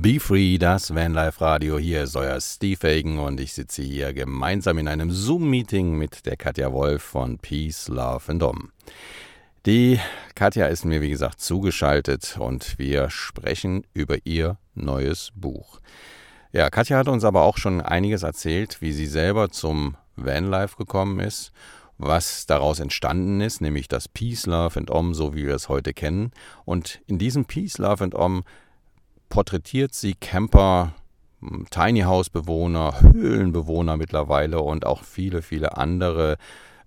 Be Free, das Vanlife Radio. Hier ist euer Steve Hagen und ich sitze hier gemeinsam in einem Zoom-Meeting mit der Katja Wolf von Peace, Love and Dom. Die Katja ist mir, wie gesagt, zugeschaltet und wir sprechen über ihr neues Buch. Ja, Katja hat uns aber auch schon einiges erzählt, wie sie selber zum Vanlife gekommen ist, was daraus entstanden ist, nämlich das Peace, Love and Om, so wie wir es heute kennen. Und in diesem Peace, Love and Om porträtiert sie Camper, hm, Tiny House Bewohner, Höhlenbewohner mittlerweile und auch viele, viele andere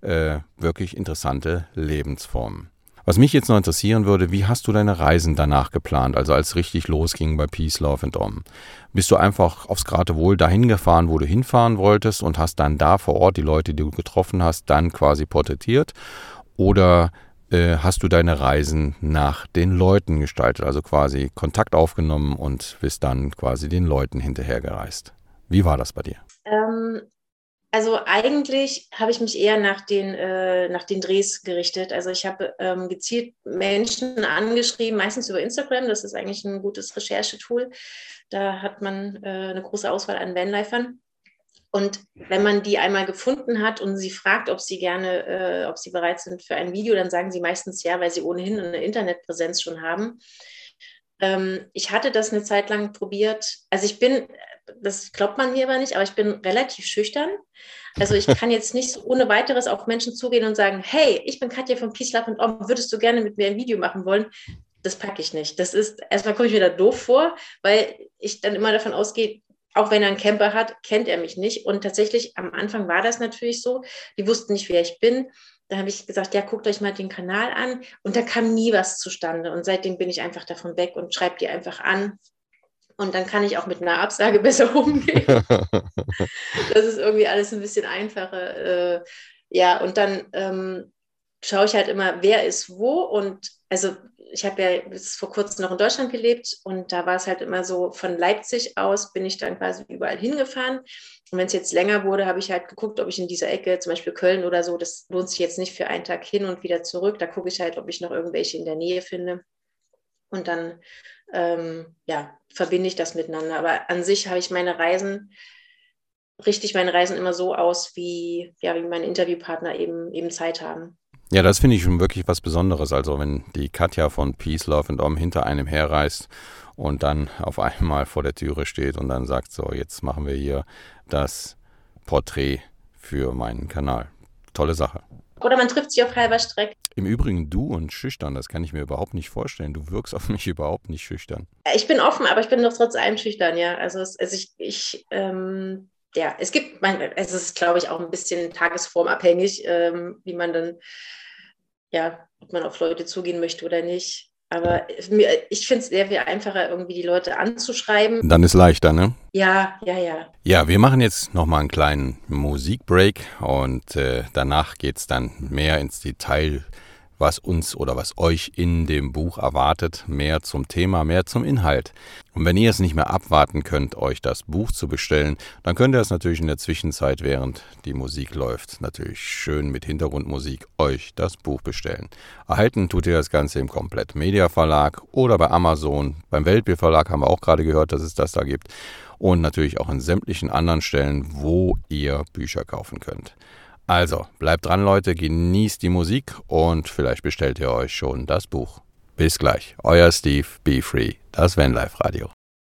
äh, wirklich interessante Lebensformen. Was mich jetzt noch interessieren würde, wie hast du deine Reisen danach geplant, also als richtig losging bei Peace, Love and Om? Bist du einfach aufs Geratewohl dahin gefahren, wo du hinfahren wolltest und hast dann da vor Ort die Leute, die du getroffen hast, dann quasi porträtiert? Oder äh, hast du deine Reisen nach den Leuten gestaltet, also quasi Kontakt aufgenommen und bist dann quasi den Leuten hinterhergereist. Wie war das bei dir? Ähm, also eigentlich habe ich mich eher nach den, äh, nach den Drehs gerichtet. Also ich habe ähm, gezielt Menschen angeschrieben, meistens über Instagram. Das ist eigentlich ein gutes Recherchetool. Da hat man äh, eine große Auswahl an Vanlifern. Und wenn man die einmal gefunden hat und sie fragt, ob sie gerne, äh, ob sie bereit sind für ein Video, dann sagen sie meistens ja, weil sie ohnehin eine Internetpräsenz schon haben. Ähm, ich hatte das eine Zeit lang probiert. Also ich bin, das glaubt man mir aber nicht, aber ich bin relativ schüchtern. Also ich kann jetzt nicht so ohne weiteres auf Menschen zugehen und sagen, hey, ich bin Katja von Peace Love und Om, würdest du gerne mit mir ein Video machen wollen? Das packe ich nicht. Das ist, erstmal komme ich mir da doof vor, weil ich dann immer davon ausgehe, auch wenn er einen Camper hat, kennt er mich nicht. Und tatsächlich am Anfang war das natürlich so. Die wussten nicht, wer ich bin. Da habe ich gesagt, ja, guckt euch mal den Kanal an. Und da kam nie was zustande. Und seitdem bin ich einfach davon weg und schreibe die einfach an. Und dann kann ich auch mit einer Absage besser umgehen. das ist irgendwie alles ein bisschen einfacher. Äh, ja, und dann ähm, schaue ich halt immer, wer ist wo. Und also ich habe ja bis vor kurzem noch in Deutschland gelebt und da war es halt immer so, von Leipzig aus bin ich dann quasi überall hingefahren. Und wenn es jetzt länger wurde, habe ich halt geguckt, ob ich in dieser Ecke, zum Beispiel Köln oder so, das lohnt sich jetzt nicht für einen Tag hin und wieder zurück. Da gucke ich halt, ob ich noch irgendwelche in der Nähe finde. Und dann ähm, ja, verbinde ich das miteinander. Aber an sich habe ich meine Reisen, richte ich meine Reisen immer so aus, wie, ja, wie meine Interviewpartner eben, eben Zeit haben. Ja, das finde ich schon wirklich was Besonderes. Also wenn die Katja von Peace, Love and Om hinter einem herreist und dann auf einmal vor der Türe steht und dann sagt, so, jetzt machen wir hier das Porträt für meinen Kanal. Tolle Sache. Oder man trifft sich auf halber Strecke. Im Übrigen du und schüchtern, das kann ich mir überhaupt nicht vorstellen. Du wirkst auf mich überhaupt nicht schüchtern. Ich bin offen, aber ich bin doch trotz allem schüchtern, ja. Also, also ich, ich ähm, ja, es gibt, man, es ist, glaube ich, auch ein bisschen tagesformabhängig, ähm, wie man dann ja, ob man auf Leute zugehen möchte oder nicht. Aber ich finde es sehr viel einfacher, irgendwie die Leute anzuschreiben. Dann ist leichter, ne? Ja, ja, ja. Ja, wir machen jetzt nochmal einen kleinen Musikbreak und äh, danach geht es dann mehr ins Detail was uns oder was euch in dem Buch erwartet, mehr zum Thema, mehr zum Inhalt. Und wenn ihr es nicht mehr abwarten könnt, euch das Buch zu bestellen, dann könnt ihr es natürlich in der Zwischenzeit, während die Musik läuft, natürlich schön mit Hintergrundmusik euch das Buch bestellen. Erhalten tut ihr das Ganze im Komplett Media Verlag oder bei Amazon. Beim Weltbier Verlag haben wir auch gerade gehört, dass es das da gibt. Und natürlich auch in sämtlichen anderen Stellen, wo ihr Bücher kaufen könnt. Also, bleibt dran, Leute, genießt die Musik und vielleicht bestellt ihr euch schon das Buch. Bis gleich, euer Steve, Be Free, das Vanlife Radio.